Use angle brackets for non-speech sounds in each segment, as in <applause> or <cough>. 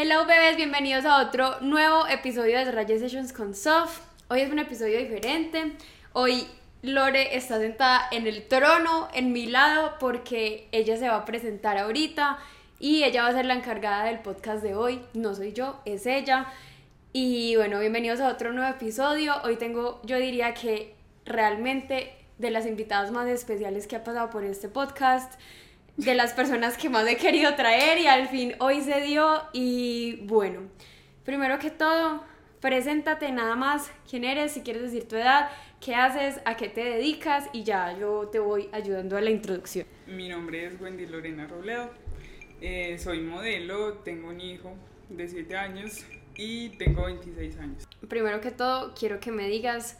Hello bebés, bienvenidos a otro nuevo episodio de Rayes Sessions con Sof. Hoy es un episodio diferente. Hoy Lore está sentada en el trono, en mi lado, porque ella se va a presentar ahorita y ella va a ser la encargada del podcast de hoy. No soy yo, es ella. Y bueno, bienvenidos a otro nuevo episodio. Hoy tengo, yo diría que realmente de las invitadas más especiales que ha pasado por este podcast, de las personas que más he querido traer y al fin hoy se dio. Y bueno, primero que todo, preséntate nada más quién eres, si quieres decir tu edad, qué haces, a qué te dedicas y ya yo te voy ayudando a la introducción. Mi nombre es Wendy Lorena Robledo, eh, soy modelo, tengo un hijo de 7 años y tengo 26 años. Primero que todo, quiero que me digas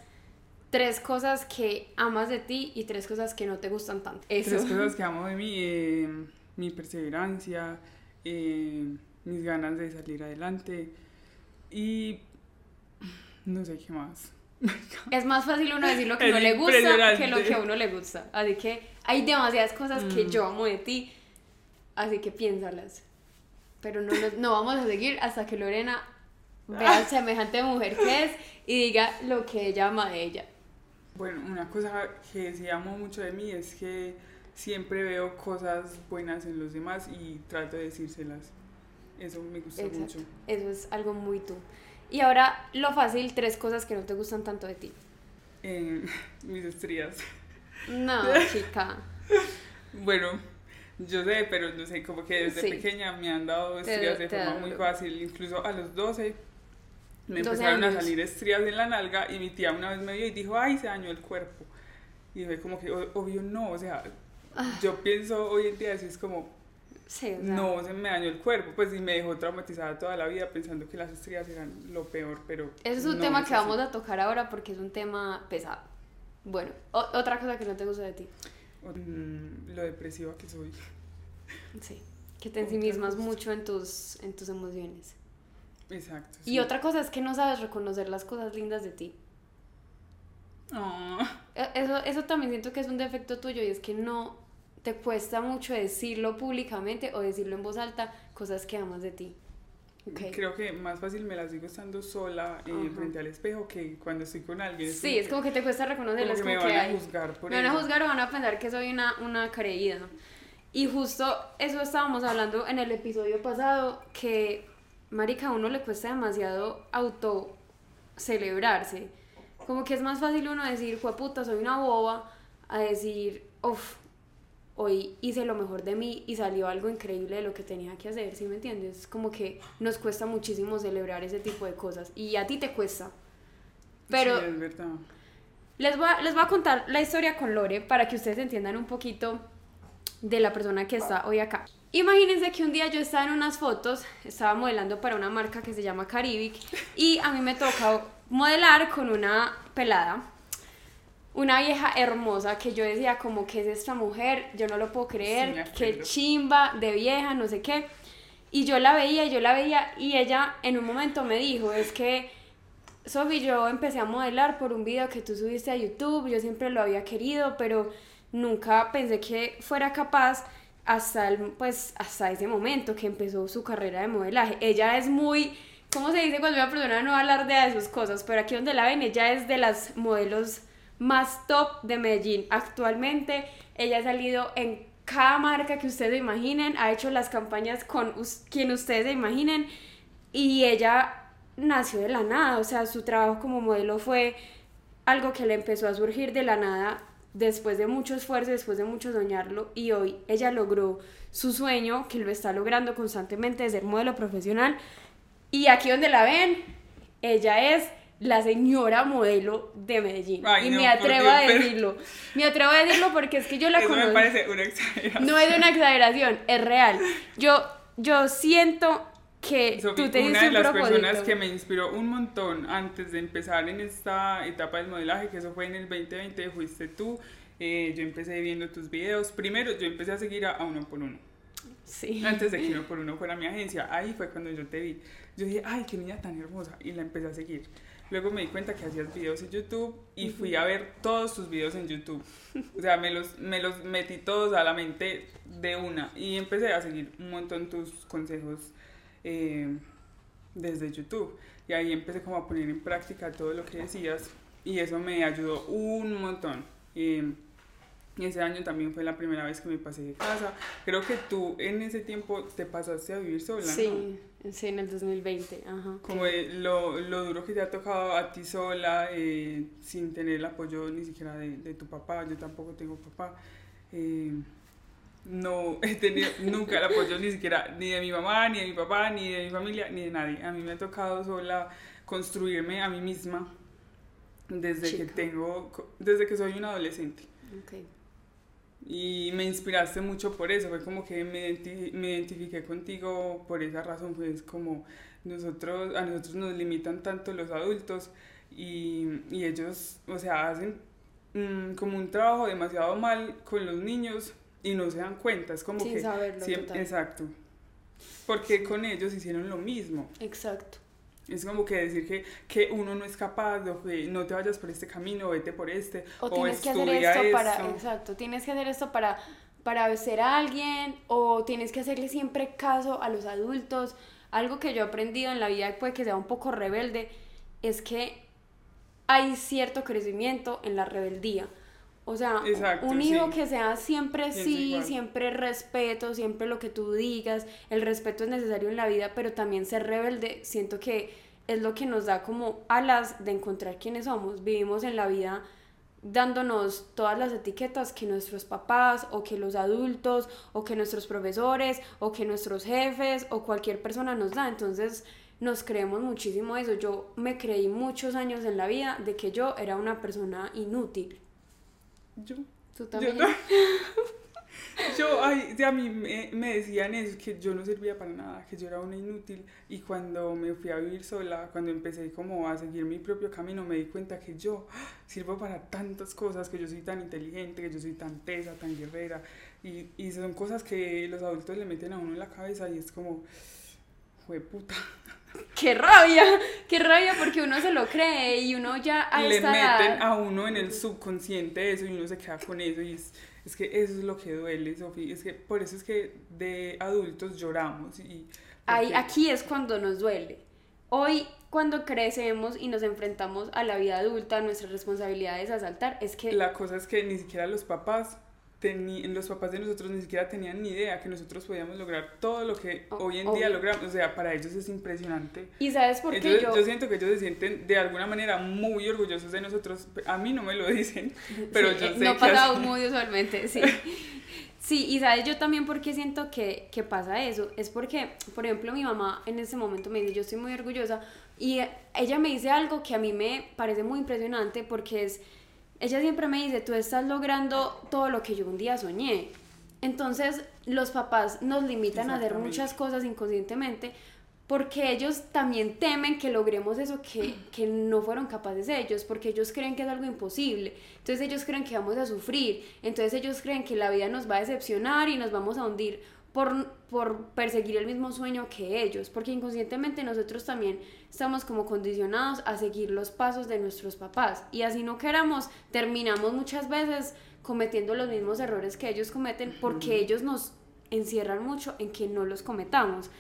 tres cosas que amas de ti y tres cosas que no te gustan tanto. Tres cosas que <laughs> amo de mí, eh, mi perseverancia, eh, mis ganas de salir adelante y no sé qué más. <laughs> Es más fácil uno decir lo que no le gusta que lo que a uno le gusta. Así que hay demasiadas cosas que mm. yo amo de ti, así que piénsalas. Pero no, no, vamos a seguir hasta que Lorena vea semejante mujer que es y diga lo que ella ama de ella. Bueno, una cosa que sí amo mucho de mí es que siempre veo cosas buenas en los demás y trato de decírselas. Eso me gusta mucho. Eso es algo muy tú. Y ahora, lo fácil, tres cosas que no te gustan tanto de ti. Eh, <laughs> mis estrías. No, <laughs> chica. bueno, yo sé, pero no sé, como que desde pequeña me han dado estrías de forma muy fácil. Incluso a los 12 me empezaron a salir estrías en la nalga y mi tía una vez me vio y dijo, ay, se dañó el cuerpo. Y fue como que, obvio no, o sea, ah. yo pienso hoy en día así es como, no se me dañó el cuerpo, pues y me dejó traumatizada toda la vida pensando que las estrías eran lo peor, pero... Ese es un tema que vamos a tocar ahora porque es un tema pesado. Bueno, otra cosa que no te gusta de ti. Mm, lo depresiva que soy. Sí, que te ensimismas mucho en tus, en tus emociones. Exacto. Y otra cosa es que no sabes reconocer las cosas lindas de ti. E, eso, eso también siento que es un defecto tuyo y es que no te cuesta mucho decirlo públicamente o decirlo en voz alta cosas que amas de ti. Creo que más fácil me las digo estando sola eh, frente al espejo que cuando estoy con alguien. sí, es como que te cuesta reconocerlas. Como, que me van a juzgar por Me van a juzgar o van a pensar que soy una, una creída. Y justo eso estábamos hablando en el episodio pasado, que marica, a uno le cuesta demasiado auto celebrarse. Como que es más fácil uno decir, fue puta, soy una boba, a decir, uff, hoy hice lo mejor de mí y salió algo increíble de lo que tenía que hacer, ¿sí me entiendes? Como que nos cuesta muchísimo celebrar ese tipo de cosas y a ti te cuesta. Pero sí, es verdad. Les voy, a, les voy a contar la historia con Lore para que ustedes entiendan un poquito de la persona que está hoy acá. Imagínense que un día yo estaba en unas fotos, estaba modelando para una marca que se llama Caribic y a mí me toca modelar con una pelada, una vieja hermosa que yo decía como que es esta mujer, yo no lo puedo creer, que chimba de vieja, no sé qué. Y yo la veía, yo la veía y ella en un momento me dijo, es que Sofi, yo empecé a modelar por un video que tú subiste a YouTube, yo siempre lo había querido, pero nunca pensé que fuera capaz hasta, el, pues, hasta ese momento que empezó su carrera de modelaje. Ella es muy, ¿cómo se dice cuando una persona no alardea de sus cosas? Pero aquí donde la ven, ella es de las modelos más top de Medellín actualmente. Ella ha salido en cada marca que ustedes imaginen, ha hecho las campañas con quien ustedes se imaginen y ella nació de la nada, o sea, su trabajo como modelo fue algo que le empezó a surgir de la nada después de mucho esfuerzo, después de mucho soñarlo, y hoy ella logró su sueño, que lo está logrando constantemente de ser modelo profesional. Y aquí donde la ven, ella es la señora modelo de Medellín. y me atrevo a decirlo. Me atrevo a decirlo porque es que yo la <laughs> Eso conozco. me parece una exageración. No es una exageración, es real. Yo, yo siento que tú te una de las personas que me inspiró un montón antes de empezar en esta etapa del modelaje, que eso fue en el 2020, fuiste tú. Eh, yo empecé viendo tus videos. Primero, yo empecé a seguir a, uno por uno. Sí. Antes de que uno <laughs> por uno fuera mi agencia. Ahí fue cuando yo te vi. Yo dije, ay, qué niña tan hermosa. Y la empecé a seguir. Luego me di cuenta que hacías videos en YouTube y fui a ver todos tus videos en YouTube. O sea, me los, me los metí todos a la mente de una y empecé a seguir un montón tus consejos eh, desde YouTube. Y ahí empecé como a poner en práctica todo lo que decías y eso me ayudó un montón. Eh, y ese año también fue la primera vez que me pasé de casa. Creo que tú en ese tiempo te pasaste a vivir sola, sí, Sí, en el 2020. Ajá, Como lo, lo, duro que te ha tocado a ti sola, eh, sin tener el apoyo ni siquiera de, de, tu papá. Yo tampoco tengo papá. Eh, no he tenido nunca el apoyo ni siquiera ni de mi mamá, ni de mi papá, ni de mi familia, ni de nadie. A mí me ha tocado sola construirme a mí misma desde que tengo, desde que soy un adolescente. Okay. Y me inspiraste mucho por eso, fue como que me, me identifiqué contigo por esa razón, pues como nosotros, a nosotros nos limitan tanto los adultos y, y ellos, o sea, hacen mm, como un trabajo demasiado mal con los niños y no se dan cuenta, es como que... siempre, exacto. Porque con ellos hicieron lo mismo. Exacto. Es como que decir que, que uno no es capaz, o que no te vayas por este camino, vete por este. O, tienes que hacer esto, para, exacto, tienes que hacer esto para, para ser alguien, o tienes que hacerle siempre caso a los adultos. Algo que yo he aprendido en la vida, puede que sea un poco rebelde, es que hay cierto crecimiento en la rebeldía. O sea, un hijo que sea siempre sí, siempre respeto, siempre lo que tú digas, el respeto es necesario en la vida, pero también ser rebelde, siento que es lo que nos da como alas de encontrar quiénes somos. Vivimos en la vida dándonos todas las etiquetas que nuestros papás o que los adultos o que nuestros profesores o que nuestros jefes o cualquier persona nos da. Entonces nos creemos muchísimo eso. Yo me creí muchos años en la vida de que yo era una persona inútil yo. ¿Tú también? <laughs> Yo, ay, a mí me, me, decían eso, que yo no servía para nada, que yo era una inútil. Y cuando me fui a vivir sola, cuando empecé como a seguir mi propio camino, me di cuenta que yo sirvo para tantas cosas, que yo soy tan inteligente, que yo soy tan tesa, tan guerrera. Y, y son cosas que los adultos le meten a uno en la cabeza y es como, fue puta. <laughs> qué rabia, qué rabia porque uno se lo cree y uno ya a Le meten a uno en el subconsciente eso y uno se queda con eso y es, es que eso es lo que duele, Sofía, es que por eso es que de adultos lloramos y... Ahí, aquí es cuando nos duele. Hoy cuando crecemos y nos enfrentamos a la vida adulta, nuestras responsabilidades a saltar, es que... La cosa es que ni siquiera los papás los papás de nosotros ni siquiera tenían ni idea que nosotros podíamos lograr todo lo que hoy en día logramos. O sea, para ellos es impresionante. ¿Y sabes por qué? Yo... yo... siento que ellos se sienten de alguna manera muy orgullosos de nosotros. A mí no me lo dicen, <laughs> pero yo sé no que... No muy usualmente, sí. <laughs> Sí, y sabes yo también por qué siento que, que pasa eso. Es porque, por ejemplo, mi mamá en ese momento me dice, yo estoy muy orgullosa. Y ella me dice algo que a mí me parece muy impresionante porque es ella siempre me dice, tú estás logrando todo lo que yo un día soñé. Entonces los papás nos limitan a hacer muchas cosas inconscientemente porque ellos también temen que logremos eso que, que, no fueron capaces ellos, porque ellos creen que es algo imposible, entonces ellos creen que vamos a sufrir, entonces ellos creen que la vida nos va a decepcionar y nos vamos a hundir por, por perseguir el mismo sueño que ellos, porque inconscientemente nosotros también estamos como condicionados a seguir los pasos de nuestros papás y así no queramos, terminamos muchas veces cometiendo los mismos errores que ellos cometen porque ellos nos encierran mucho en que no los cometamos.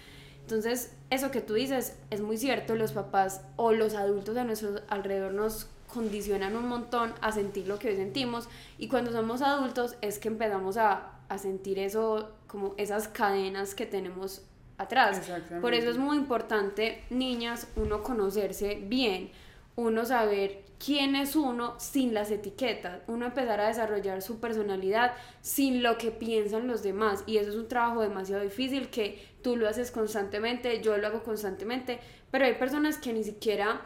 Entonces, eso que tú dices es muy cierto, los papás o los adultos a nuestro alrededor nos condicionan un montón a sentir lo que hoy sentimos y cuando somos adultos es que empezamos a, a sentir eso, como esas cadenas que tenemos atrás. Por eso es muy importante, niñas, uno conocerse bien, uno saber quién es uno sin las etiquetas, uno empezar a desarrollar su personalidad sin lo que piensan los demás. Y eso es un trabajo demasiado difícil que tú lo haces constantemente, yo lo hago constantemente, pero hay personas que ni siquiera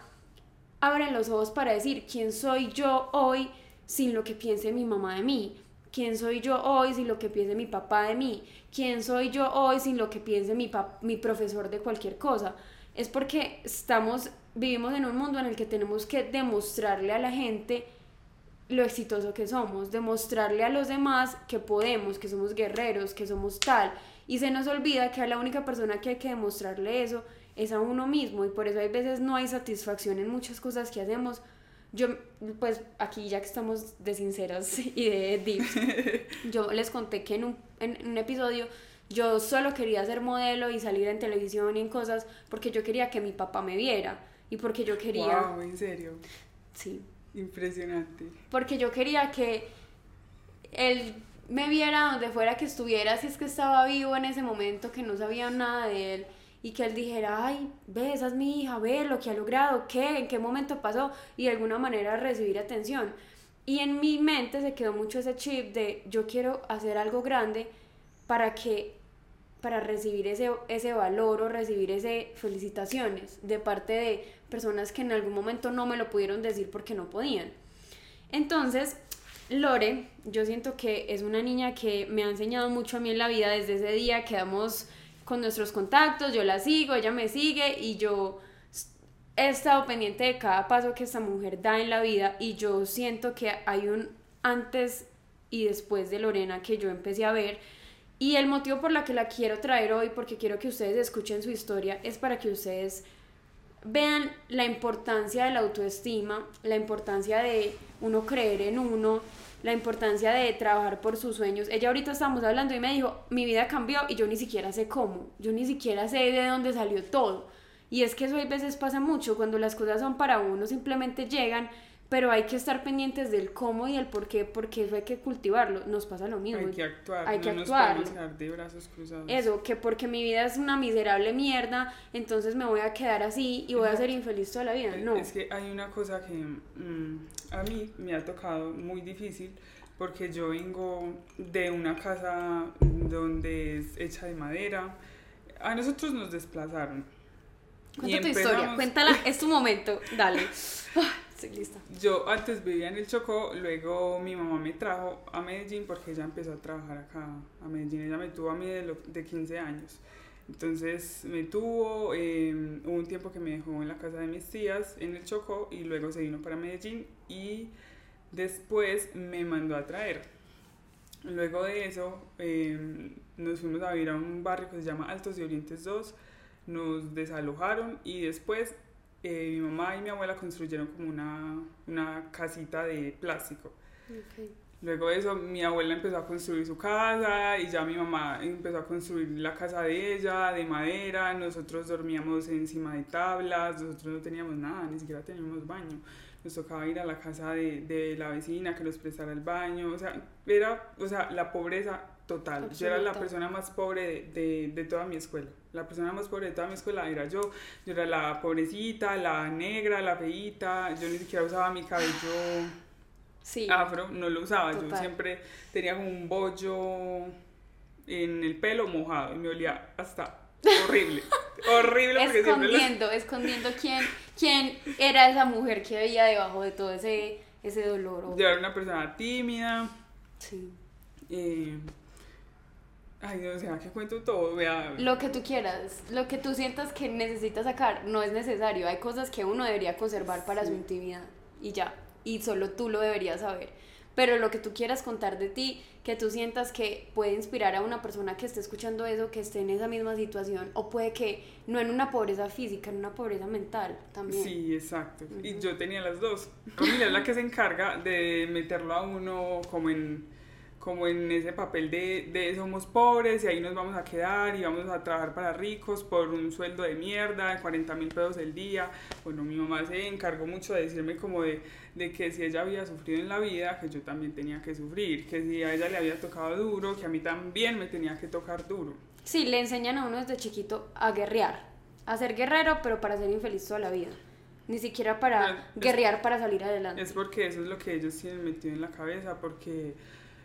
abren los ojos para decir quién soy yo hoy sin lo que piense mi mamá de mí. ¿Quién soy yo hoy sin lo que piense mi papá de mí? ¿Quién soy yo hoy sin lo que piense mi, mi profesor de cualquier cosa? Es porque estamos, vivimos en un mundo en el que tenemos que demostrarle a la gente lo exitoso que somos, demostrarle a los demás que podemos, que somos guerreros, que somos tal. Y se nos olvida que a la única persona que hay que demostrarle eso es a uno mismo y por eso hay veces no hay satisfacción en muchas cosas que hacemos yo, pues aquí ya que estamos de sinceras <laughs> y de deep, yo les conté que en un, en un episodio Yo solo quería ser modelo y salir en televisión y en cosas porque yo quería que mi papá me viera y porque yo quería... Wow, ¿en serio? Sí. Impresionante. Porque yo quería que él me viera donde fuera que estuviera, si es que estaba vivo en ese momento, que no sabía nada de él y que él dijera, ay, ve, esa es mi hija, ve lo que ha logrado, qué, en qué momento pasó y de alguna manera recibir atención. Y en mi mente se quedó mucho ese chip de yo quiero hacer algo grande para que para recibir ese, ese valor o recibir ese felicitaciones de parte de personas que en algún momento no me lo pudieron decir porque no podían. Entonces, Lore, yo siento que es una niña que me ha enseñado mucho a mí en la vida desde ese día, quedamos con nuestros contactos, yo la sigo, ella me sigue y yo he estado pendiente de cada paso que esta mujer da en la vida y yo siento que hay un antes y después de Lorena que yo empecé a ver y el motivo por la que la quiero traer hoy, porque quiero que ustedes escuchen su historia, es para que ustedes vean la importancia de la autoestima, la importancia de uno creer en uno, la importancia de trabajar por sus sueños. Ella ahorita estábamos hablando y me dijo, mi vida cambió y yo ni siquiera sé cómo, yo ni siquiera sé de dónde salió todo. Y es que eso a veces pasa mucho, cuando las cosas son para uno, simplemente llegan, pero hay que estar pendientes del cómo y el por qué, porque eso hay que cultivarlo. Nos pasa lo mismo. Hay que actuar, hay que nos actuar. de brazos cruzados. Eso, que porque mi vida es una miserable mierda, entonces me voy a quedar así y voy a ser infeliz toda la vida. No. Es que hay una cosa que mm, a mí me ha tocado muy difícil porque yo vengo de una casa donde es hecha de madera. A nosotros nos desplazaron Cuenta tu historia, cuéntala, es tu momento, dale. <laughs> Yo antes vivía en el Chocó, luego mi mamá me trajo a Medellín porque ella empezó a trabajar acá a Medellín. Ella me tuvo a mí de, de 15 años. Entonces me tuvo, em, hubo un tiempo que me dejó en la casa de mis tías en el Chocó y luego se vino para Medellín y después me mandó a traer. Luego de eso em, nos fuimos a vivir a un barrio que se llama Altos de Orientes 2 nos desalojaron y después eh, mi mamá y mi abuela construyeron como una, una casita de plástico. Luego de eso mi abuela empezó a construir su casa y ya mi mamá empezó a construir la casa de ella, de madera, nosotros dormíamos encima de tablas, nosotros no teníamos nada, ni siquiera teníamos baño. Nos tocaba ir a la casa de, de la vecina que nos prestara el baño, o sea, era, o sea, la pobreza total. Yo era la persona más pobre de, de, toda mi escuela. La persona más pobre de toda mi escuela era yo. Yo era la pobrecita, la negra, la feita. Yo ni siquiera usaba mi cabello afro, no lo usaba. Yo siempre tenía como un bollo en el pelo mojado y me olía hasta horrible. <laughs> horrible. escondiendo, escondiendo quién, quién era esa mujer que veía debajo de todo ese, ese dolor. Yo era una persona tímida. Sí. Eh, Ay, no, sea, que cuento todo, vea. Lo que tú quieras, lo que tú sientas que necesitas sacar, no es necesario. Hay cosas que uno debería conservar para su intimidad y ya, y solo tú lo deberías saber. Pero lo que tú quieras contar de ti, que tú sientas que puede inspirar a una persona que esté escuchando eso, que esté en esa misma situación, o puede que no en una pobreza física, en una pobreza mental también. Sí, exacto. Y yo tenía las dos. Camila es la que se encarga de meterlo a uno como en como en ese papel de, de, somos pobres y ahí nos vamos a quedar y vamos a trabajar para ricos por un sueldo de mierda, de 40 mil pesos el día. Bueno, mi mamá se encargó mucho de decirme como de, de, que si ella había sufrido en la vida, que yo también tenía que sufrir, que si a ella le había tocado duro, que a mí también me tenía que tocar duro. Sí, le enseñan a uno desde chiquito a guerrear, a ser guerrero, pero para ser infeliz toda la vida. Ni siquiera para guerrear para salir adelante. Es porque eso es lo que ellos tienen metido en la cabeza, porque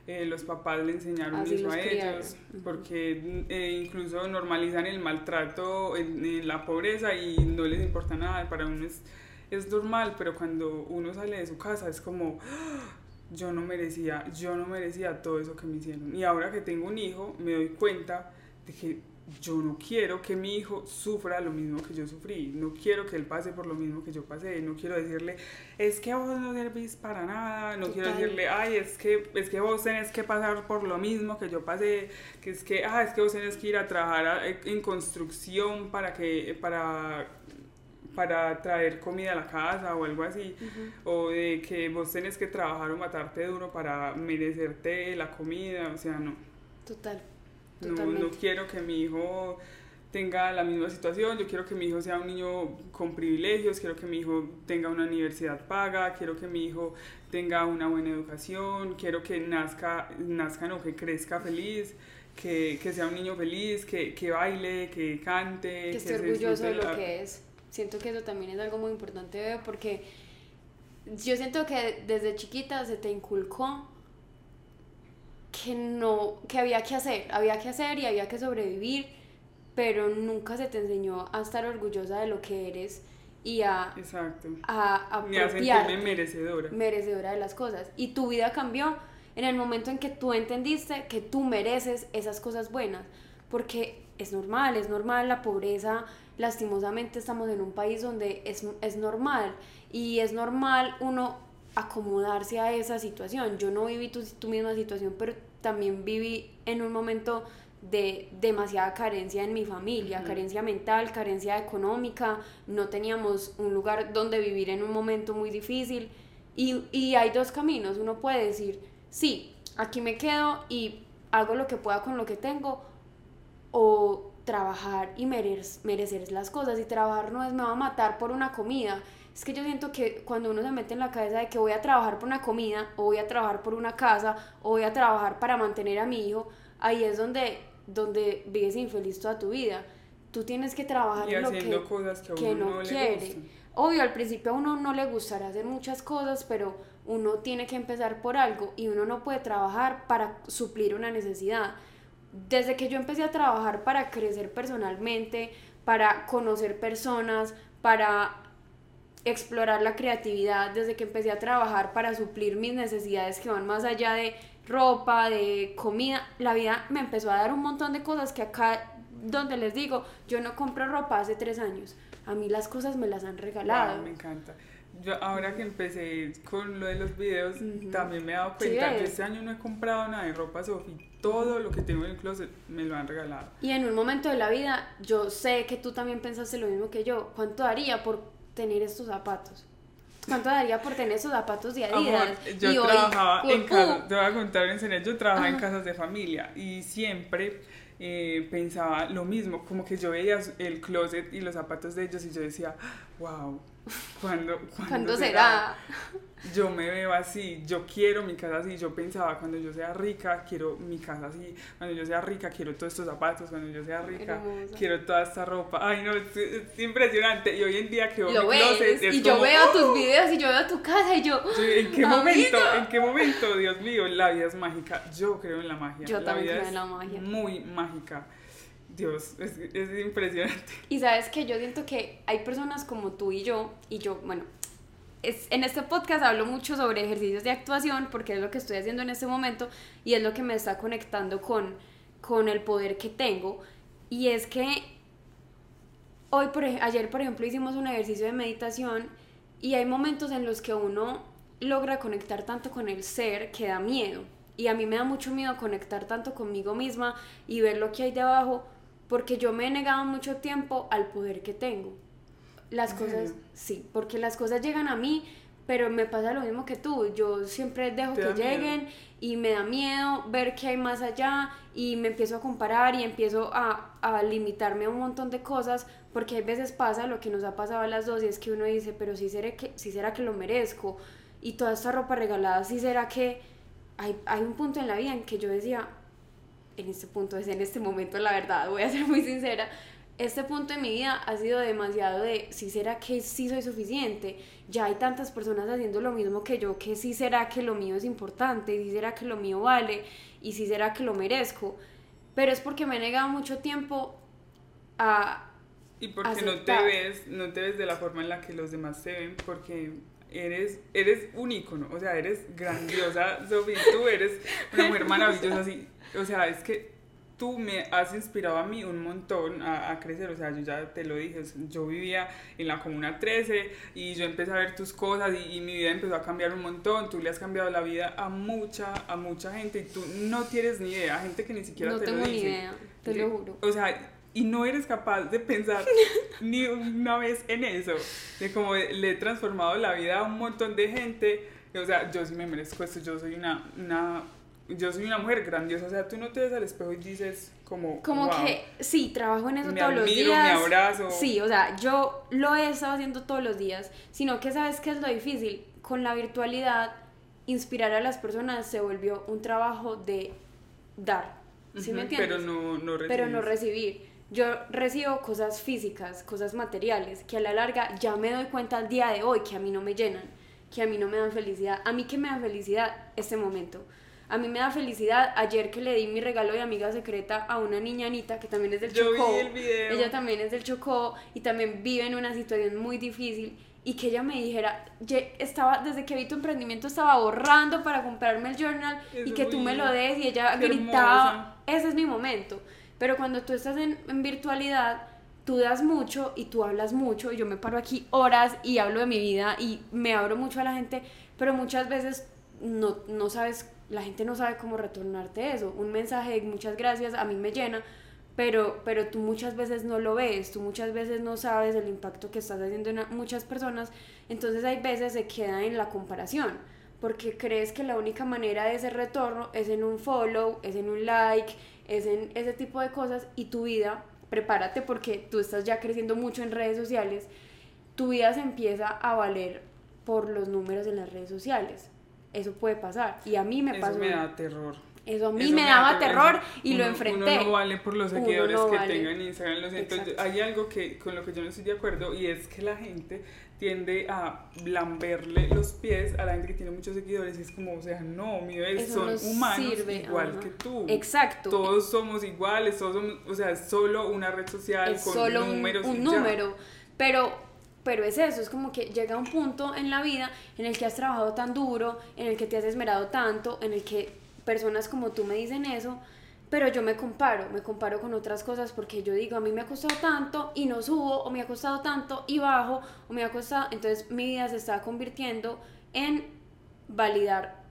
eh, los papás le enseñaron eso a ellos, porque eh, incluso normalizan el maltrato en, la pobreza y no les importa nada, para uno es, es normal, pero cuando uno sale de su casa es como, ah, yo no merecía, yo no merecía todo eso que me hicieron. Y ahora que tengo un hijo, me doy cuenta de que yo no quiero que mi hijo sufra lo mismo que yo sufrí, no quiero que él pase por lo mismo que yo pasé, no quiero decirle, es que vos no servís para nada, no quiero decirle, ay, es que, es que vos tenés que pasar por lo mismo que yo pasé, que es que, ah, es que vos tenés que ir a trabajar en construcción para que, para para traer comida a la casa o algo así, o de que vos tenés que trabajar o matarte duro para merecerte la comida, o sea, no. Total. No, no quiero que mi hijo tenga la misma situación, yo quiero que mi hijo sea un niño con privilegios, quiero que mi hijo tenga una universidad paga, quiero que mi hijo tenga una buena educación, quiero que nazca, nazca no, que crezca feliz, que, que sea un niño feliz, que, que baile, que cante. Que esté orgulloso de lo que es. Siento que eso también es algo muy importante porque yo siento que desde chiquita se te inculcó que no, que había que hacer, había que hacer y había que sobrevivir, pero nunca se te enseñó a estar orgullosa de lo que eres y a, Exacto. a, a sentirme merecedora. Merecedora de las cosas. Y tu vida cambió en el momento en que tú entendiste que tú mereces esas cosas buenas, porque es normal, es normal la pobreza, lastimosamente estamos en un país donde es, es normal y es normal uno acomodarse a esa situación. Yo no viví tu, tu misma situación, pero también viví en un momento de demasiada carencia en mi familia, carencia mental, carencia económica, no teníamos un lugar donde vivir en un momento muy difícil. Y, y hay dos caminos, uno puede decir, sí, aquí me quedo y hago lo que pueda con lo que tengo o trabajar y merecer, merecer las cosas. Y trabajar no es me va a matar por una comida, es que yo siento que cuando uno se mete en la cabeza de que voy a trabajar por una comida, o voy a trabajar por una casa, o voy a trabajar para mantener a mi hijo, ahí es donde, donde vives infeliz toda tu vida. Tú tienes que trabajar en lo que, cosas que, no, quiere. Obvio, al principio a uno no le gustará hacer muchas cosas, pero uno tiene que empezar por algo y uno no puede trabajar para suplir una necesidad. Desde que yo empecé a trabajar para crecer personalmente, para conocer personas, para explorar la creatividad desde que empecé a trabajar para suplir mis necesidades que van más allá de ropa, de comida. La vida me empezó a dar un montón de cosas que acá donde les digo, yo no compro ropa hace tres años. A mí las cosas me las han regalado. me encanta. Yo ahora que empecé con lo de los videos, también me he dado cuenta, que este año no he comprado nada de ropa Sofi, todo lo que tengo en el closet me lo han regalado. Y en un momento de la vida, yo sé que tú también pensaste lo mismo que yo, ¿cuánto daría por tener estos zapatos? ¿Cuánto daría por tener esos zapatos de Adidas? yo trabajaba en casas, te voy a contar en serio, yo trabajaba en casas de familia y siempre eh, pensaba lo mismo, como que yo veía el closet y los zapatos de ellos y yo decía, wow, ¿cuándo, ¿cuándo, será? yo me veo así, yo quiero mi casa así, yo pensaba cuando yo sea rica quiero mi casa así, cuando yo sea rica quiero todos estos zapatos, cuando yo sea rica quiero toda esta ropa, ay no, es, impresionante. Y hoy en día que lo ves, y yo veo tus ¡oh! videos y yo veo tu casa y yo, ¿en qué momento, en qué momento, Dios mío, la vida es mágica, yo creo en la magia, yo también creo en la magia, muy mágica. Dios, es, es, impresionante. Y sabes que yo siento que hay personas como tú y yo, y yo, bueno, en este podcast hablo mucho sobre ejercicios de actuación porque es lo que estoy haciendo en este momento y es lo que me está conectando con, con el poder que tengo. Y es que hoy, por, ayer, por ejemplo, hicimos un ejercicio de meditación y hay momentos en los que uno logra conectar tanto con el ser que da miedo. Y a mí me da mucho miedo conectar tanto conmigo misma y ver lo que hay debajo porque yo me he negado mucho tiempo al poder que tengo. Las cosas, sí, porque las cosas llegan a mí, pero me pasa lo mismo que tú. Yo siempre dejo que lleguen y me da miedo ver qué hay más allá y me empiezo a comparar y empiezo a, a, limitarme a un montón de cosas porque hay veces pasa lo que nos ha pasado a las dos y es que uno dice, pero si será que, si será que lo merezco y toda esta ropa regalada, si será que hay, hay un punto en la vida en que yo decía, en este punto, es en este momento la verdad, voy a ser muy sincera, este punto de mi vida ha sido demasiado de si será que sí soy suficiente. Ya hay tantas personas haciendo lo mismo que yo, que sí será que lo mío es importante, si será que lo mío vale y si será que lo merezco. Pero es porque me he negado mucho tiempo a... Y porque no te ves, no te ves de la forma en la que los demás se ven, porque eres, eres un ícono, o sea, eres grandiosa, Sofía, tú eres una mujer maravillosa, así, o sea, es que tú me has inspirado a mí un montón a, a, crecer, o sea, yo ya te lo dije, yo vivía en la Comuna 13 y yo empecé a ver tus cosas y, mi vida empezó a cambiar un montón, tú le has cambiado la vida a mucha, a mucha gente y tú no tienes ni idea, gente que ni siquiera te lo dice. No tengo ni idea, te lo juro. O sea, y no eres capaz de pensar <laughs> ni una vez en eso, de cómo le he transformado la vida a un montón de gente, o sea, yo sí me merezco esto, yo soy una, una yo soy una mujer grandiosa, o sea, tú no te ves al espejo y dices como... Como que sí, trabajo en eso todos los días. Me abrazo. Sí, o sea, yo lo he estado haciendo todos los días, sino que sabes qué es lo difícil, con la virtualidad, inspirar a las personas se volvió un trabajo de dar, ¿sí me entiendes? Pero no, no recibir. Pero no recibir. Yo recibo cosas físicas, cosas materiales, que a la larga ya me doy cuenta al día de hoy que a mí no me llenan, que a mí no me dan felicidad. A mí que me da felicidad este momento a mí me da felicidad ayer que le di mi regalo de amiga secreta a una niña Anita que también es del Yo Chocó. Vi el video. Ella también es del Chocó y también vive en una situación muy difícil y que ella me dijera, estaba desde que vi tu emprendimiento estaba borrando para comprarme el journal y que tú me lo des y ella gritaba, ese es mi momento. Pero cuando tú estás en, en virtualidad, tú das mucho y tú hablas mucho, y yo me paro aquí horas y hablo de mi vida y me abro mucho a la gente, pero muchas veces no, no sabes la gente no sabe cómo retornarte eso. Un mensaje de muchas gracias a mí me llena, pero, pero tú muchas veces no lo ves, tú muchas veces no sabes el impacto que estás haciendo en muchas personas, entonces hay veces se queda en la comparación, porque crees que la única manera de ese retorno es en un follow, es en un like, es en ese tipo de cosas y tu vida, prepárate porque tú estás ya creciendo mucho en redes sociales, tu vida se empieza a valer por los números en las redes sociales eso puede pasar. Y a mí me pasó. Eso me da terror. Eso a mí me, daba terror y lo enfrenté. Uno no vale por los seguidores que tengan en Instagram. Lo siento. Hay algo que con lo que yo no estoy de acuerdo y es que la gente tiende a lamberle los pies a la gente que tiene muchos seguidores y es como, o sea, no, mi bebé, son humanos igual que tú. Exacto. Todos somos iguales, todos somos, o sea, es solo una red social con solo números. Un, un número. Pero pero es eso, es como que llega un punto en la vida en el que has trabajado tan duro, en el que te has esmerado tanto, en el que personas como tú me dicen eso, pero yo me comparo, me comparo con otras cosas porque yo digo, a mí me ha costado tanto y no subo, o me ha costado tanto y bajo, o me ha costado, entonces mi vida se está convirtiendo en validar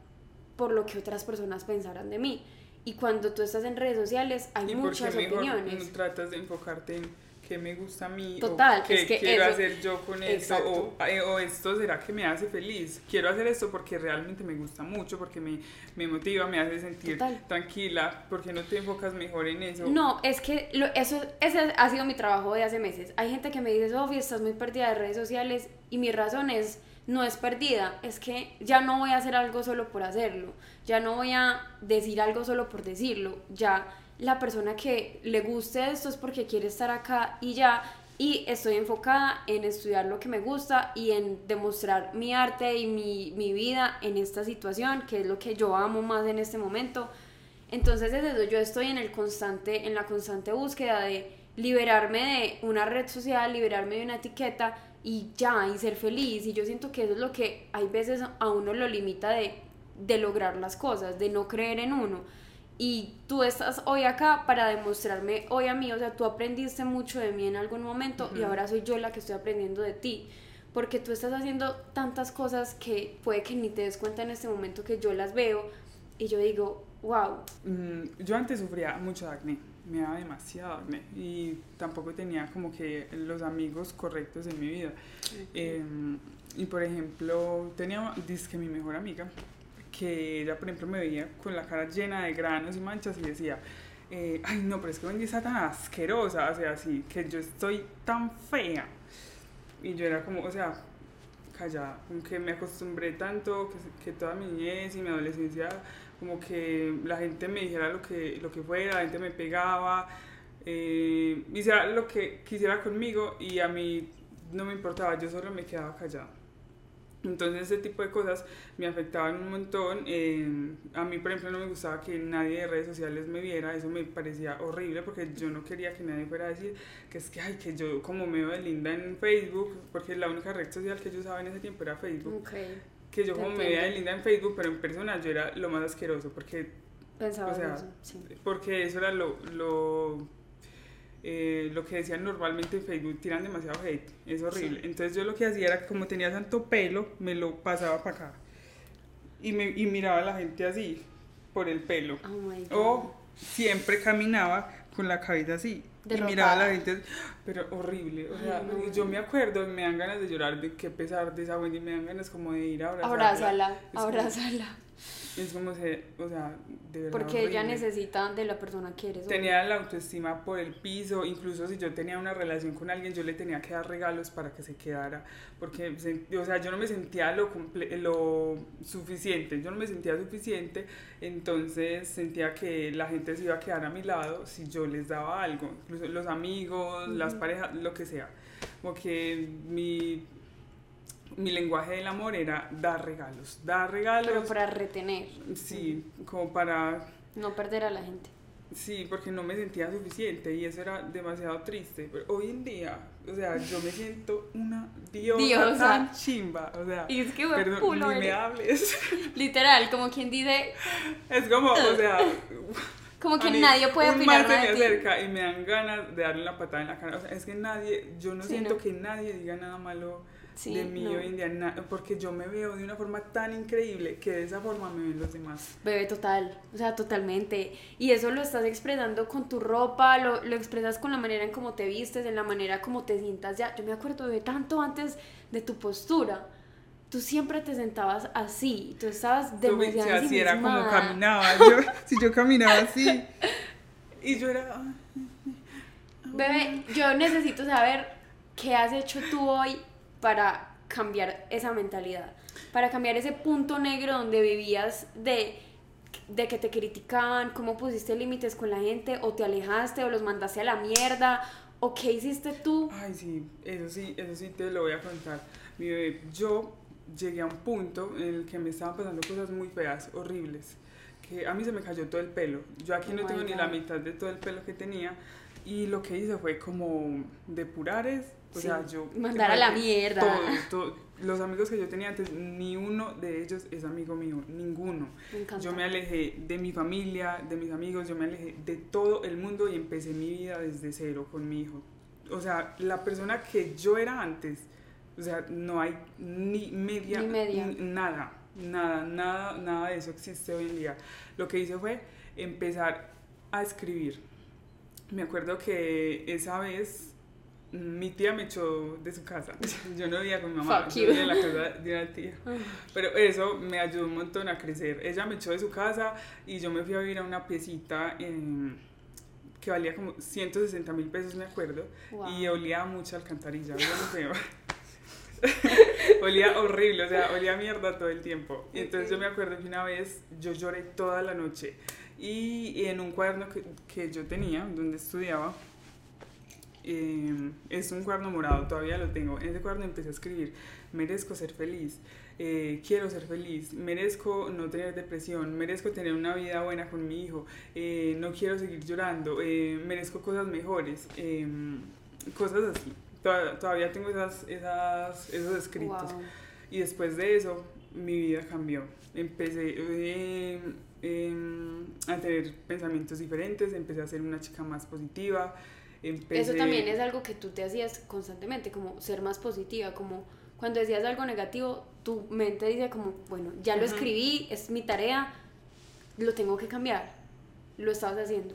por lo que otras personas pensaran de mí. Y cuando tú estás en redes sociales hay muchas opiniones. tratas de enfocarte en qué me gusta a mí, Total, o qué quiero hacer yo con esto, o, o, esto será que me hace feliz. Quiero hacer esto porque realmente me gusta mucho, porque me, me motiva, me hace sentir tranquila, porque no te enfocas mejor en eso. No, es que lo, eso ese ha sido mi trabajo de hace meses. Hay gente que me dice, Sofía, estás muy perdida de redes sociales, y mi razón es, no es perdida, es que ya no voy a hacer algo solo por hacerlo, ya no voy a decir algo solo por decirlo, ya la persona que le guste esto es porque quiere estar acá y ya. Y estoy enfocada en estudiar lo que me gusta y en demostrar mi arte y mi, mi vida en esta situación, que es lo que yo amo más en este momento. Entonces es eso, yo estoy en, el constante, en la constante búsqueda de liberarme de una red social, liberarme de una etiqueta y ya, y ser feliz. Y yo siento que eso es lo que hay veces a uno lo limita de, de lograr las cosas, de no creer en uno y tú estás hoy acá para demostrarme hoy a mí, o sea, tú aprendiste mucho de mí en algún momento y ahora soy yo la que estoy aprendiendo de ti, porque tú estás haciendo tantas cosas que puede que ni te des cuenta en este momento que yo las veo y yo digo, wow. Mm, yo antes sufría mucho acné, me daba demasiado acné y tampoco tenía como que los amigos correctos en mi vida. Em, y por ejemplo, tenía, dice que mi mejor amiga, que ella, por ejemplo, me veía con la cara llena de granos y manchas y decía, eh, ay, no, pero es que Wendy está tan asquerosa, o sea, así, que yo estoy tan fea. Y yo era como, o sea, callada, como que me acostumbré tanto que, que toda mi niñez y mi adolescencia, como que la gente me dijera lo que, lo que fuera, la gente me pegaba, eh, hiciera lo que quisiera conmigo y a mí no me importaba, yo solo me quedaba callada. Entonces ese tipo de cosas me afectaban un montón. Eh, a mí, por ejemplo, no me gustaba que nadie de redes sociales me viera. Eso me parecía horrible porque yo no quería que nadie fuera a decir que es que, ay, que yo como me veo de linda en Facebook, porque la única red social que yo usaba en ese tiempo era Facebook. Que yo como me veía de linda en Facebook, pero en persona yo era lo más asqueroso porque... Pensaba o sea, Porque eso era lo, lo eh, lo que decían normalmente en Facebook, tiran demasiado hate, es horrible. Entonces yo lo que hacía era que como tenía tanto pelo, me lo pasaba para acá. Y, me, y miraba a la gente así, por el pelo. Oh o siempre caminaba con la cabeza así. Y miraba a la gente, pero horrible. O sea, yo me acuerdo y me dan ganas de llorar de qué pesar de esa Wendy, me dan ganas como de ir a abrazarla. Abrázala, abrázala. Es como se, o sea, de verdad. Porque ella necesita de la persona que eres. Tenía la autoestima por el piso, incluso si yo tenía una relación con alguien, yo le tenía que dar regalos para que se quedara, porque, o sea, yo no me sentía lo, lo suficiente, yo no me sentía suficiente, entonces sentía que la gente se iba a quedar a mi lado si yo les daba algo, incluso los amigos, las parejas, lo que sea. Como que mi mi lenguaje del amor era dar regalos, dar regalos. Pero para retener. Sí, como para... No perder a la gente. Sí, porque no me sentía suficiente y eso era demasiado triste. Pero hoy en día, o sea, yo me siento una diosa, tan chimba. O sea, y es que, perdón, ni me hables. <laughs> Literal, como quien dice... Es como, o sea... <laughs> Como que nadie puede un opinar nada me acerca y me dan ganas de darle una patada en la cara. O sea, es que nadie, yo no siento que nadie diga nada malo de mí hoy en día, porque yo me veo de una forma tan increíble que de esa forma me ven los demás. Bebé, total, o sea, totalmente. Y eso lo estás expresando con tu ropa, lo, lo expresas con la manera en cómo te vistes, en la manera como te sientas ya. Yo me acuerdo de tanto antes de tu postura. Tú siempre te sentabas así, tú estabas demasiado así. Así era como caminaba, yo, si yo caminaba así. <laughs> Y yo era... Bebé, yo necesito saber qué has hecho tú hoy para cambiar esa mentalidad, para cambiar ese punto negro donde vivías de, de que te criticaban, cómo pusiste límites con la gente, o te alejaste, o los mandaste a la mierda, o qué hiciste tú. Ay, sí, eso sí, eso sí te lo voy a contar. Mi bebé, yo llegué a un punto en el que me estaban pasando cosas muy feas, horribles, que a mí se me cayó todo el pelo. Yo aquí no oh tengo ni la mitad de todo el pelo que tenía, y lo que hice fue como depurar es o sea, yo... Mandar a la mierda. los amigos que yo tenía antes, ni uno de ellos es amigo mío, ninguno. yo me alejé de mi familia, de mis amigos, yo me alejé de todo el mundo y empecé mi vida desde cero con mi hijo. O sea, la persona que yo era antes, o sea, no hay ni media, ni media. nada, nada, nada, nada de eso existe hoy en día. Lo que hice fue empezar a escribir. Me acuerdo que esa vez mi tía me echó de su casa. <laughs> Yo no vivía con mi mamá, yo vivía en la casa de una tía. Pero eso me ayudó un montón a crecer. Ella me echó de su casa y yo me fui a vivir a una piecita que valía como 160 mil pesos, me acuerdo. Y olía mucho alcantarilla, olía <laughs> olía horrible, o sea, olía mierda todo el tiempo. Y entonces yo me acuerdo que una vez yo lloré toda la noche. Y, en un cuaderno que, que yo tenía, donde estudiaba, Em, es un cuaderno morado, todavía lo tengo. En ese cuaderno empecé a escribir, merezco ser feliz, eh, quiero ser feliz, merezco no tener depresión, merezco tener una vida buena con mi hijo, eh, no quiero seguir llorando, eh, merezco cosas mejores, em, cosas así. Todavía tengo esas, esas, esos escritos. Y después de eso, mi vida cambió. Empecé em, a tener pensamientos diferentes, empecé a ser una chica más positiva. Eso también es algo que tú te hacías constantemente, como ser más positiva, como cuando decías algo negativo, tu mente dice como, bueno, ya lo escribí, es mi tarea, lo tengo que cambiar. Lo estabas haciendo.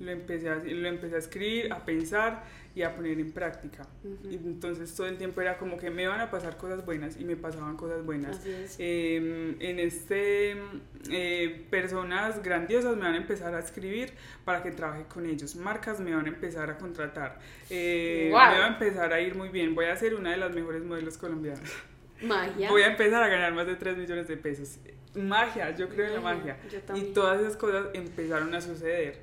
Lo empecé a, lo empecé a escribir, a pensar y a poner en práctica. y entonces todo el tiempo era como que me van a pasar cosas buenas y me pasaban cosas buenas. Em, en este, eh, personas grandiosas me van a empezar a escribir para que trabaje con ellos. Marcas me van a empezar a contratar. Eh, me va a empezar a ir muy bien. Voy a ser una de las mejores modelos colombianas. Magia. Voy a empezar a ganar más de 3 millones de pesos. Magia, yo creo en la magia. Y todas esas cosas empezaron a suceder.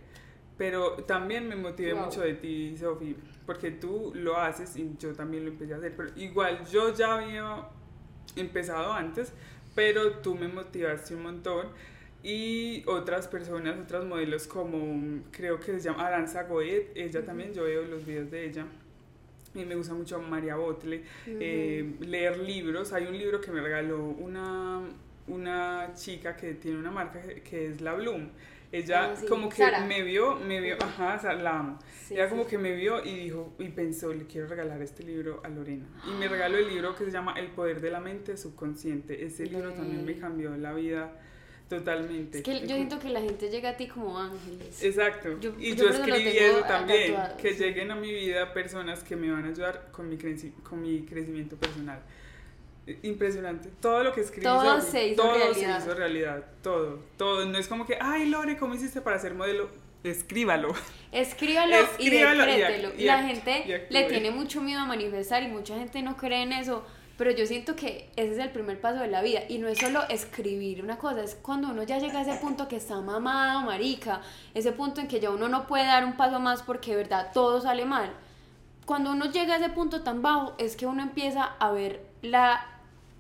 Pero también me motivé mucho de ti, Sofi, porque tú lo haces y yo también lo empecé a hacer. Pero igual yo ya había empezado antes, pero tú me motivaste un montón. Y otras personas, otros modelos como creo que se llama Aranza Goet, ella también, yo veo los videos de ella. Y me gusta mucho María Botle, eh, leer libros. Hay un libro que me regaló una, una chica que tiene una marca que es La Bloom ella ah, como que me vio, me vio, ajá, la amo. ella como que me vio y dijo, y pensó, le quiero regalar este libro a Lorena. Y me regaló el libro que se llama El poder de la mente subconsciente. Ese libro también me cambió la vida totalmente. Es que yo siento que la gente llega a ti como ángeles. Exacto. y yo, escribí eso también, que lleguen a mi vida personas que me van a ayudar con mi, con mi crecimiento personal. Impresionante. Todo lo que escribí. Todo se hizo todo realidad. se hizo realidad. Todo. Todo. No es como que, ay, Lore, ¿cómo hiciste para ser modelo? Escríbalo. Escríbalo, y decrételo. La gente le tiene mucho miedo a manifestar y mucha gente no cree en eso. Pero yo siento que ese es el primer paso de la vida. Y no es solo escribir una cosa, es cuando uno ya llega a ese punto que está mamado, marica. Ese punto en que ya uno no puede dar un paso más porque, de verdad, todo sale mal. Cuando uno llega a ese punto tan bajo, es que uno empieza a ver la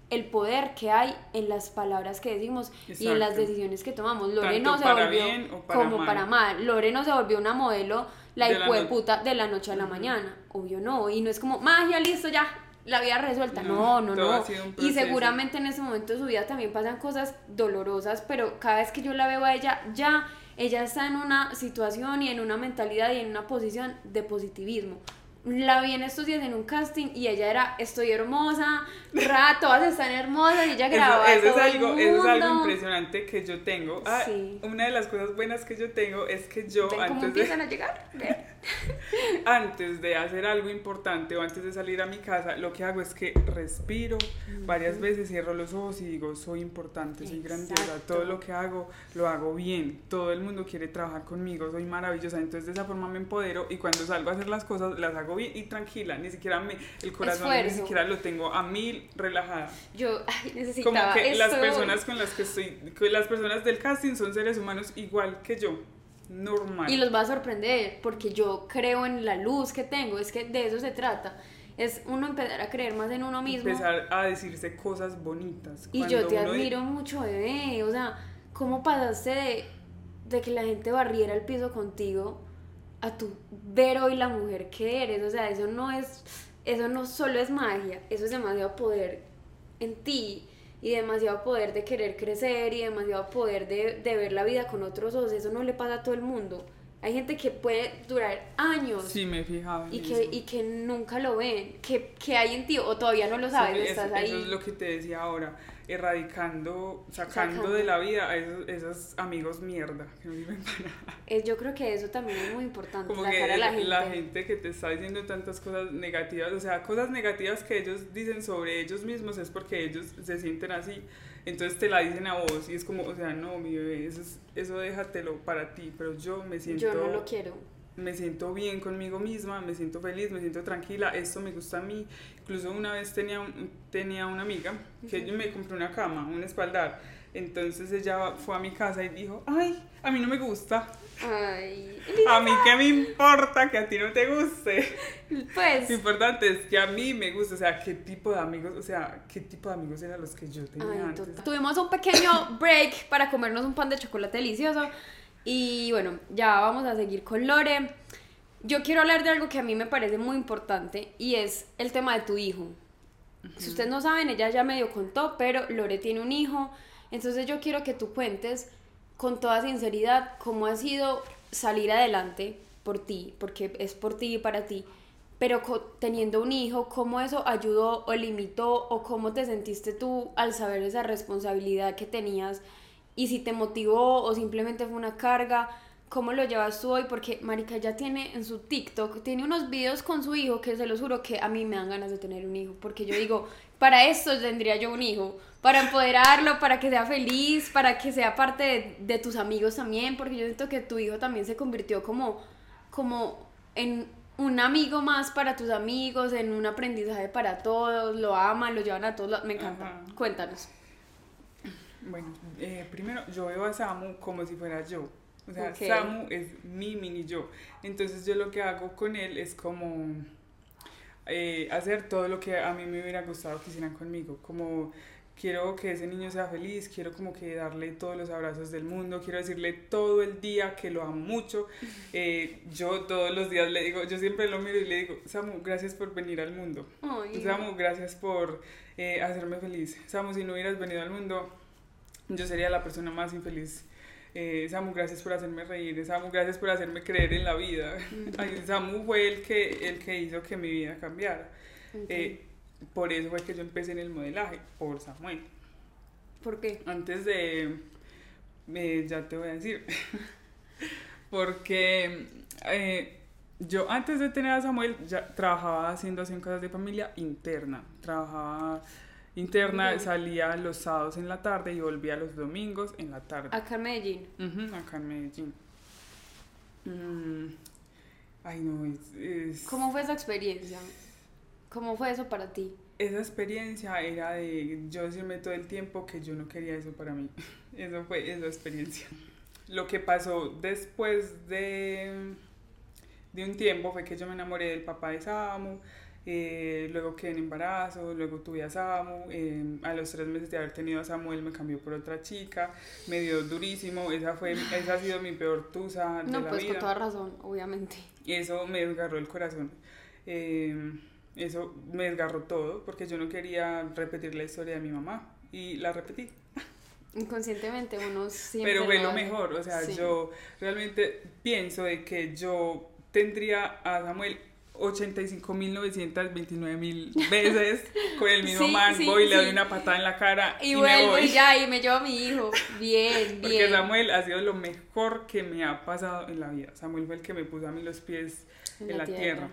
el poder que hay en las palabras que decimos y en las decisiones que tomamos. Lore no se volvió como para mal. Lore no se volvió una modelo la de puta de la noche a la mañana. Obvio no. Y no es como magia, listo, ya, la vida resuelta. No, no, no. Y seguramente en ese momento de su vida también pasan cosas dolorosas, pero cada vez que yo la veo a ella, ya ella está en una situación y en una mentalidad y en una posición de positivismo la vi en estos días en un casting y ella era estoy hermosa, ra, todas están hermosas y ella grababa eso, es algo eso es algo impresionante que yo tengo. Ah, una de las cosas buenas que yo tengo es que yo antes de a llegar <laughs> antes de hacer algo importante o antes de salir a mi casa lo que hago es que respiro varias veces cierro los ojos y digo soy importante soy grandiosa todo lo que hago lo hago bien todo el mundo quiere trabajar conmigo soy maravillosa entonces de esa forma me empodero y cuando salgo a hacer las cosas las hago y tranquila, ni siquiera me, el corazón ni siquiera lo tengo a mil relajada. Yo ay, necesitaba Como que las personas con las que estoy, las personas del casting son seres humanos igual que yo. Normal. Y los va a sorprender porque yo creo en la luz que tengo, es que de eso se trata es uno empezar a creer más en uno mismo. Empezar a decirse cosas bonitas. Y yo te admiro mucho, bebé. O sea, ¿cómo pasaste de, de, que la gente barriera el piso contigo a tu ver hoy la mujer que eres. O sea, eso no es, eso no solo es magia, eso es demasiado poder en ti y demasiado poder de querer crecer y demasiado poder de, de ver la vida con otros ojos. Eso no le pasa a todo el mundo. Hay gente que puede durar años. Sí, me he fijado. y, que, y que nunca lo ven. Que, que hay en ti o todavía no lo sabes. estás ahí. Eso es lo que te decía ahora erradicando, sacando, de la vida a esos, esos amigos mierda que no viven para nada. Eh, yo creo que eso también es muy importante. Como que la, gente. la gente que te está diciendo tantas cosas negativas, o sea, cosas negativas que ellos dicen sobre ellos mismos es porque ellos se sienten así. Entonces te la dicen a vos y es como, o sea, no, mi bebé, eso, eso déjatelo para ti, pero yo me siento... Yo no lo quiero me siento bien conmigo misma, me siento feliz, me siento tranquila, esto me gusta a mí. Incluso una vez tenía, tenía una amiga que yo me compró una cama, un espaldar. Entonces ella fue a mi casa y dijo, ay, a mí no me gusta. Ay, a mí qué me importa que a ti no te guste. Pues. Lo importante es que a mí me gusta, o sea, qué tipo de amigos, o sea, qué tipo de amigos eran los que yo tenía antes. Tuvimos un pequeño <coughs> break para comernos un pan de chocolate delicioso. Y bueno, ya vamos a seguir con Lore. Yo quiero hablar de algo que a mí me parece muy importante y es el tema de tu hijo. Si ustedes no saben, ella ya medio contó, pero Lore tiene un hijo. Entonces yo quiero que tú cuentes con toda sinceridad cómo ha sido salir adelante por ti, porque es por ti y para ti, pero teniendo un hijo, cómo eso ayudó o limitó o cómo te sentiste tú al saber esa responsabilidad que tenías y si te motivó o simplemente fue una carga, cómo lo llevas tú hoy, porque Marica ya tiene en su TikTok, tiene unos videos con su hijo que se los juro que a mí me dan ganas de tener un hijo, porque yo digo, <laughs> para esto tendría yo un hijo, para empoderarlo, para que sea feliz, para que sea parte de, de tus amigos también, porque yo siento que tu hijo también se convirtió como, como en un amigo más para tus amigos, en un aprendizaje para todos, lo aman, lo llevan a todos, me encanta. Cuéntanos. Bueno, eh, primero yo veo a Samu como si fuera yo. O sea, Samu es mi mini yo. Entonces yo lo que hago con él es como eh, hacer todo lo que a mí me hubiera gustado que hicieran conmigo. Como quiero que ese niño sea feliz, quiero como que darle todos los abrazos del mundo, quiero decirle todo el día que lo amo mucho. <laughs> Eh, yo todos los días le digo, yo siempre lo miro y le digo, Samu, gracias por venir al mundo. Samu, gracias por hacerme feliz. Samu, si no hubieras venido al mundo, yo sería la persona más infeliz. Eh, Samu, gracias por hacerme reír, Samu, gracias por hacerme creer en la vida. Samu fue el que, el que hizo que mi vida cambiara. Eh, por eso fue que yo empecé en el modelaje, por Samuel. ¿Por qué? Antes de... Eh, ya te voy a decir. <laughs> Porque eh, yo antes de tener a Samuel ya trabajaba haciendo, haciendo cosas de familia interna. Trabajaba interna, salía los sábados en la tarde y volvía los domingos en la tarde. Acá en Medellín. acá en Medellín. Mm, ay, no, es, ¿Cómo fue esa experiencia? ¿Cómo fue eso para ti? Esa experiencia era de yo decirme todo el tiempo que yo no quería eso para mí. <laughs> Eso fue esa experiencia. Lo que pasó después de, de un tiempo fue que yo me enamoré del papá de Samu eh, luego quedé en embarazo, luego tuve a Samu, eh, a los tres meses de haber tenido a Samuel me cambió por otra chica, me dio durísimo, esa, fue, esa ha sido mi peor tusa de no, la pues con toda razón, obviamente. Y eso me desgarró el corazón. Eh, eso me desgarró todo porque yo no quería repetir la historia de mi mamá y la repetí. Inconscientemente uno siempre... Pero fue lo mejor, o sea, yo realmente pienso de que yo tendría a Samuel 85.929.000 veces con el mismo man, voy y le doy una patada en la cara y, vuelvo me y ya, y me llevo a mi hijo. Bien, bien. Porque Samuel ha sido lo mejor que me ha pasado en la vida. Samuel fue el que me puso a mí los pies en, la, tierra.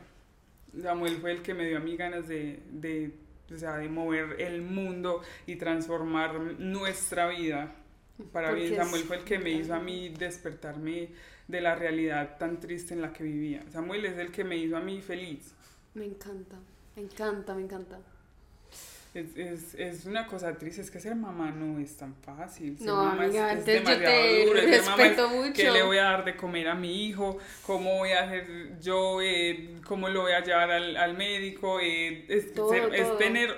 Samuel fue el que me dio a mí ganas de, de, o sea, de mover el mundo y transformar nuestra vida. Para mí, Samuel fue el que me hizo a mí despertarme de la realidad tan triste en la que vivía. Samuel es el que me hizo a mí feliz. Me encanta, me encanta, me encanta. Es, es, es una cosa triste, es que ser mamá no es tan fácil. Ser no, mamá amiga, es, yo te duro. respeto mucho. ¿Qué le voy a dar de comer a mi hijo? ¿Cómo voy a hacer yo? Eh, ¿Cómo lo voy a llevar al, al médico? Eh, es, es tener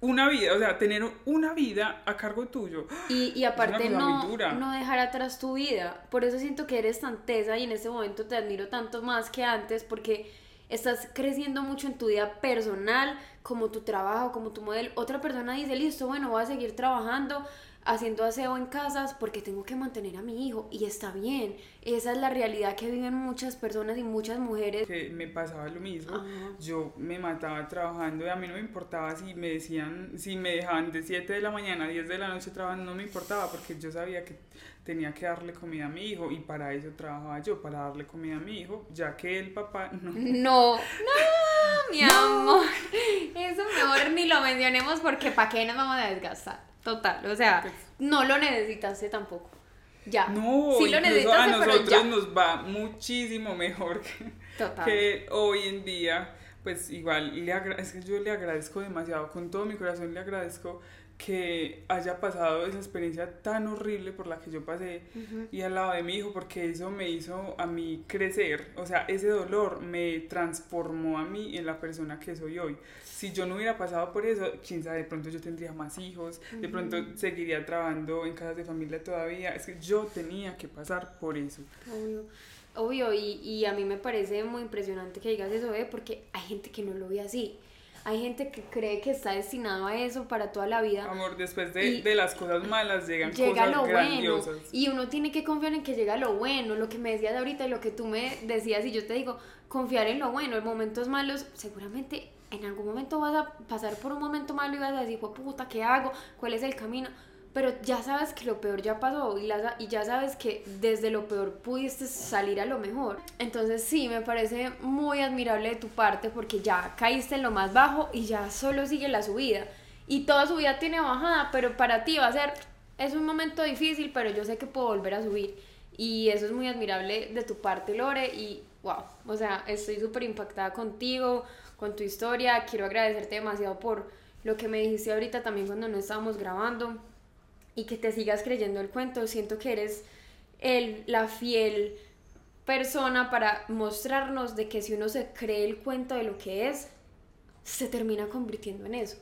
una vida, o sea, tener una vida a cargo tuyo. Y, y aparte no, no dejar atrás tu vida. Por eso siento que eres tan tesa y en este momento te admiro tanto más que antes porque estás creciendo mucho en tu vida personal, como tu trabajo, como tu modelo. Otra persona dice, listo, bueno, voy a seguir trabajando, haciendo aseo en casas porque tengo que mantener a mi hijo y está bien. Esa es la realidad que viven muchas personas y muchas mujeres. Que me pasaba lo mismo. Yo me mataba trabajando y a mí no me importaba si me decían, si me dejaban de 7 de la mañana a 10 de la noche trabajando, no me importaba porque yo sabía que tenía que darle comida a mi hijo y para eso trabajaba yo, para darle comida a mi hijo, ya que el papá <laughs> no. No, no, mi amor. Eso mejor ni lo mencionemos porque ¿para qué nos vamos a desgastar? Total, o sea, pues no lo necesitaste tampoco. Ya. No, sí lo a nosotros nos va muchísimo mejor que, hoy en día. Pues igual, le es que yo le agradezco demasiado, con todo mi corazón le agradezco que haya pasado esa experiencia tan horrible por la que yo pasé y al lado de mi hijo, porque eso me hizo a mí crecer, o sea, ese dolor me transformó a mí en la persona que soy hoy. Si yo no hubiera pasado por eso, quién sabe, de pronto yo tendría más hijos, de pronto seguiría trabajando en casas de familia todavía, es que yo tenía que pasar por eso. Obvio. Obvio, y, y a mí me parece muy impresionante que digas eso, ¿eh? porque hay gente que no lo ve así hay gente que cree que está destinado a eso para toda la vida. Amor, después de, de las cosas malas llegan llega cosas lo grandiosas. Bueno, y uno tiene que confiar en que llega lo bueno, lo que me decías ahorita y lo que tú me decías y yo te digo, confiar en lo bueno, en momentos malos, seguramente en algún momento vas a pasar por un momento malo y vas a decir, puta, ¿qué hago? ¿Cuál es el camino? Pero ya sabes que lo peor ya pasó y, y ya sabes que desde lo peor pudiste salir a lo mejor. Entonces sí, me parece muy admirable de tu parte porque ya caíste en lo más bajo y ya solo sigue la subida. Y toda su vida tiene bajada, pero para ti va a ser, es un momento difícil, pero yo sé que puedo volver a subir. Y eso es muy admirable de tu parte, Lore, y wow, o sea, estoy súper impactada contigo, con tu historia. Quiero agradecerte demasiado por lo que me dijiste ahorita también cuando no estábamos grabando y que te sigas creyendo el cuento. Siento que eres el, la fiel persona para mostrarnos de que si uno se cree el cuento de lo que es, se termina convirtiendo en eso.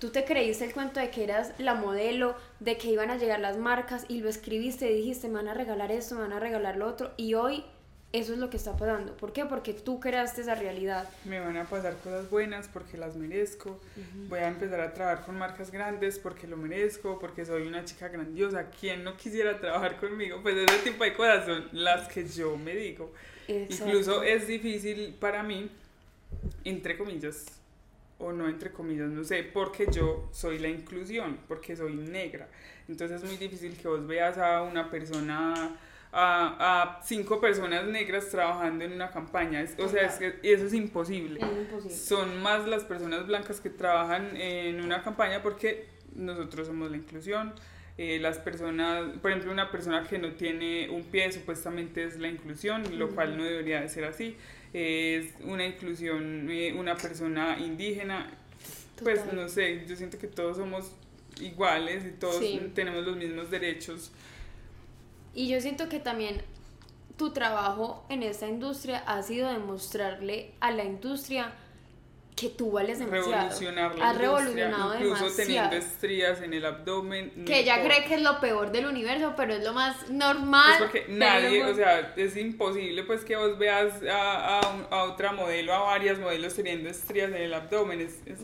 Tú te creíste el cuento de que eras la modelo, de que iban a llegar las marcas y lo escribiste y dijiste, me van a regalar esto, me van a regalar lo otro y hoy eso es lo que está pasando. ¿Por qué? Porque tú creaste esa realidad. Me van a pasar cosas buenas porque las merezco. Voy a empezar a trabajar con marcas grandes porque lo merezco, porque soy una chica grandiosa. ¿Quién no quisiera trabajar conmigo? Pues ese tipo de cosas son las que yo me digo. Incluso es difícil para mí, entre comillas, o no entre comillas, no sé, porque yo soy la inclusión, porque soy negra. Entonces es muy difícil que vos veas a una persona a, cinco personas negras trabajando en una campaña. o sea, es que eso es imposible. Son más las personas blancas que trabajan en una campaña porque nosotros somos la inclusión. Eh, las personas, por ejemplo, una persona que no tiene un pie supuestamente es la inclusión, lo cual no debería de ser así. es una inclusión, eh, una persona indígena. Pues no sé, yo siento que todos somos iguales y todos tenemos los mismos derechos. Y yo siento que también tu trabajo en esta industria ha sido demostrarle a la industria que tú vales demasiado. Revolucionar revolucionado incluso teniendo estrías en el abdomen. Que ella cree que es lo peor del universo, pero es lo más normal. Es porque nadie, o sea, es imposible pues que vos veas a, a, otra modelo, a varias modelos teniendo estrías en el abdomen. Es, es,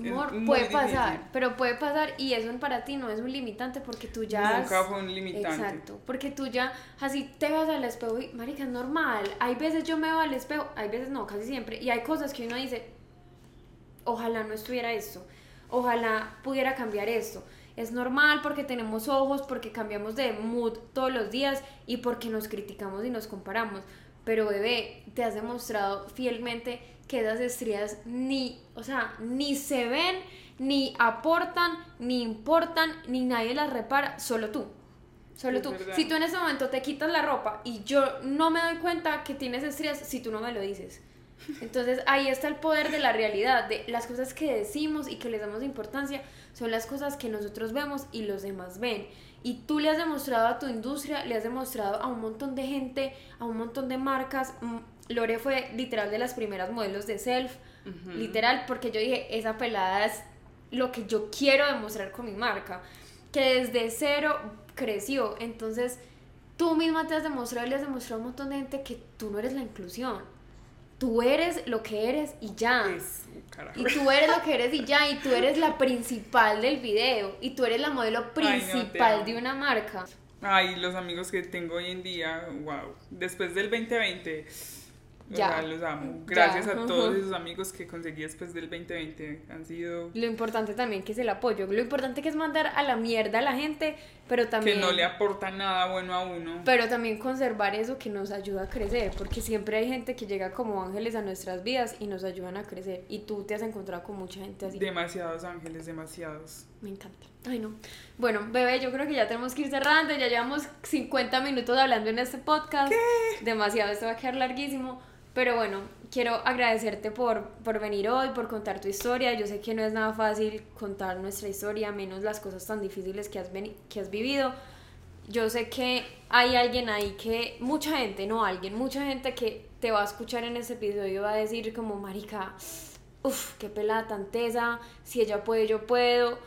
puede pasar, pero puede pasar y eso para ti no es un limitante porque tú ya... Nunca fue un limitante. Exacto, porque tú ya así te vas al espejo y, marica, es normal. Hay veces yo me veo al espejo, hay veces no, casi siempre. Y hay cosas que uno dice, ojalá no estuviera esto, ojalá pudiera cambiar esto. Es normal porque tenemos ojos, porque cambiamos de mood todos los días y porque nos criticamos y nos comparamos. Pero bebé, te has demostrado fielmente que esas estrías ni, o sea, ni se ven, ni aportan, ni importan, ni nadie las repara, solo tú. Solo tú. Si tú en ese momento te quitas la ropa y yo no me doy cuenta que tienes estrías si tú no me lo dices. Entonces ahí está el poder de la realidad, de las cosas que decimos y que les damos importancia son las cosas que nosotros vemos y los demás ven. Y tú le has demostrado a tu industria, le has demostrado a un montón de gente, a un montón de marcas. Mm, Lore fue literal de las primeras modelos de Self, literal, porque yo dije, esa pelada es lo que yo quiero demostrar con mi marca, que desde cero creció. Entonces tú misma te has demostrado y le has demostrado a un montón de gente que tú no eres la inclusión tú eres lo que eres y ya. y tú eres lo que eres y ya, y tú eres la principal del video, y tú eres la modelo principal de una marca. Ay, los amigos que tengo hoy en día, wow. Después del 2020 ya. los amo. Gracias a <laughs> todos esos amigos que conseguí después del 2020. Han sido. Lo importante también que es el apoyo. Lo importante que es mandar a la mierda a la gente, pero también. Que no le aporta nada bueno a uno. Pero también conservar eso que nos ayuda a crecer. Porque siempre hay gente que llega como ángeles a nuestras vidas y nos ayudan a crecer. Y tú te has encontrado con mucha gente así. Demasiados ángeles, demasiados. Me encanta. Ay, no. Bueno, bebé, yo creo que ya tenemos que ir cerrando. Ya llevamos 50 minutos hablando en este podcast. ¿Qué? Demasiado, esto va a quedar larguísimo. Pero bueno, quiero agradecerte por, por venir hoy, por contar tu historia. Yo sé que no es nada fácil contar nuestra historia, menos las cosas tan difíciles que has, que has vivido. Yo sé que hay alguien ahí que, mucha gente, no alguien, mucha gente que te va a escuchar en este episodio va a decir como, marica, uff, qué pelada tan tesa, si ella puede, yo puedo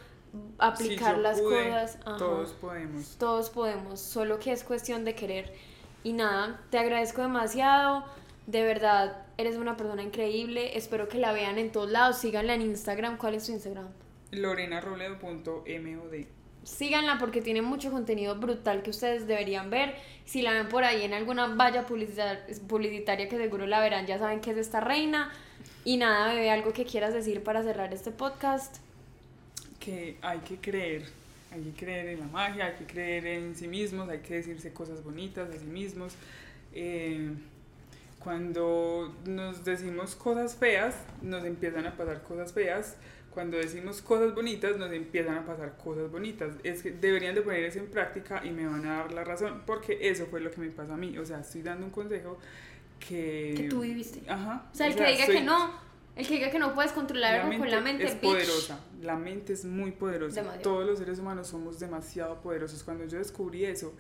aplicar las cosas. Todos podemos. Todos podemos, solo que es cuestión de querer. Y nada, te agradezco demasiado. De verdad, eres una persona increíble. Espero que la vean en todos lados. Síganla en Instagram. ¿Cuál es su Instagram? lorenarroledo.mod. Síganla porque tiene mucho contenido brutal que ustedes deberían ver. Si la ven por ahí en alguna valla publicitaria que seguro la verán, ya saben que es esta reina. Y nada, bebé, algo que quieras decir para cerrar este podcast. Que hay que creer, hay que creer en la magia, hay que creer en sí mismos, hay que decirse cosas bonitas de sí mismos. Eh, cuando nos decimos cosas feas, nos empiezan a pasar cosas feas. Cuando decimos cosas bonitas, nos empiezan a pasar cosas bonitas. Es que deberían de poner eso en práctica y me van a dar la razón, porque eso fue lo que me pasó a mí. O sea, estoy dando un consejo que... Que tú viviste. Ajá. O sea, el que diga que no, el que diga que no puedes controlar algo con la mente es poderosa. La mente es muy poderosa. Todos los seres humanos somos demasiado poderosos. Cuando yo descubrí eso,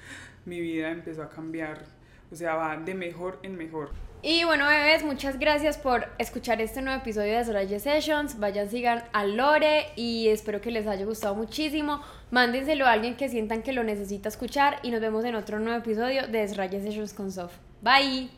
mi vida empezó a cambiar. O sea, va de mejor en mejor. Y bueno, bebés, muchas gracias por escuchar este nuevo episodio de Sraye Sessions. Vayan, sigan a Lore y espero que les haya gustado muchísimo. Mándenselo a alguien que sientan que lo necesita escuchar y nos vemos en otro nuevo episodio de Sraye Sessions con Sof. Bye.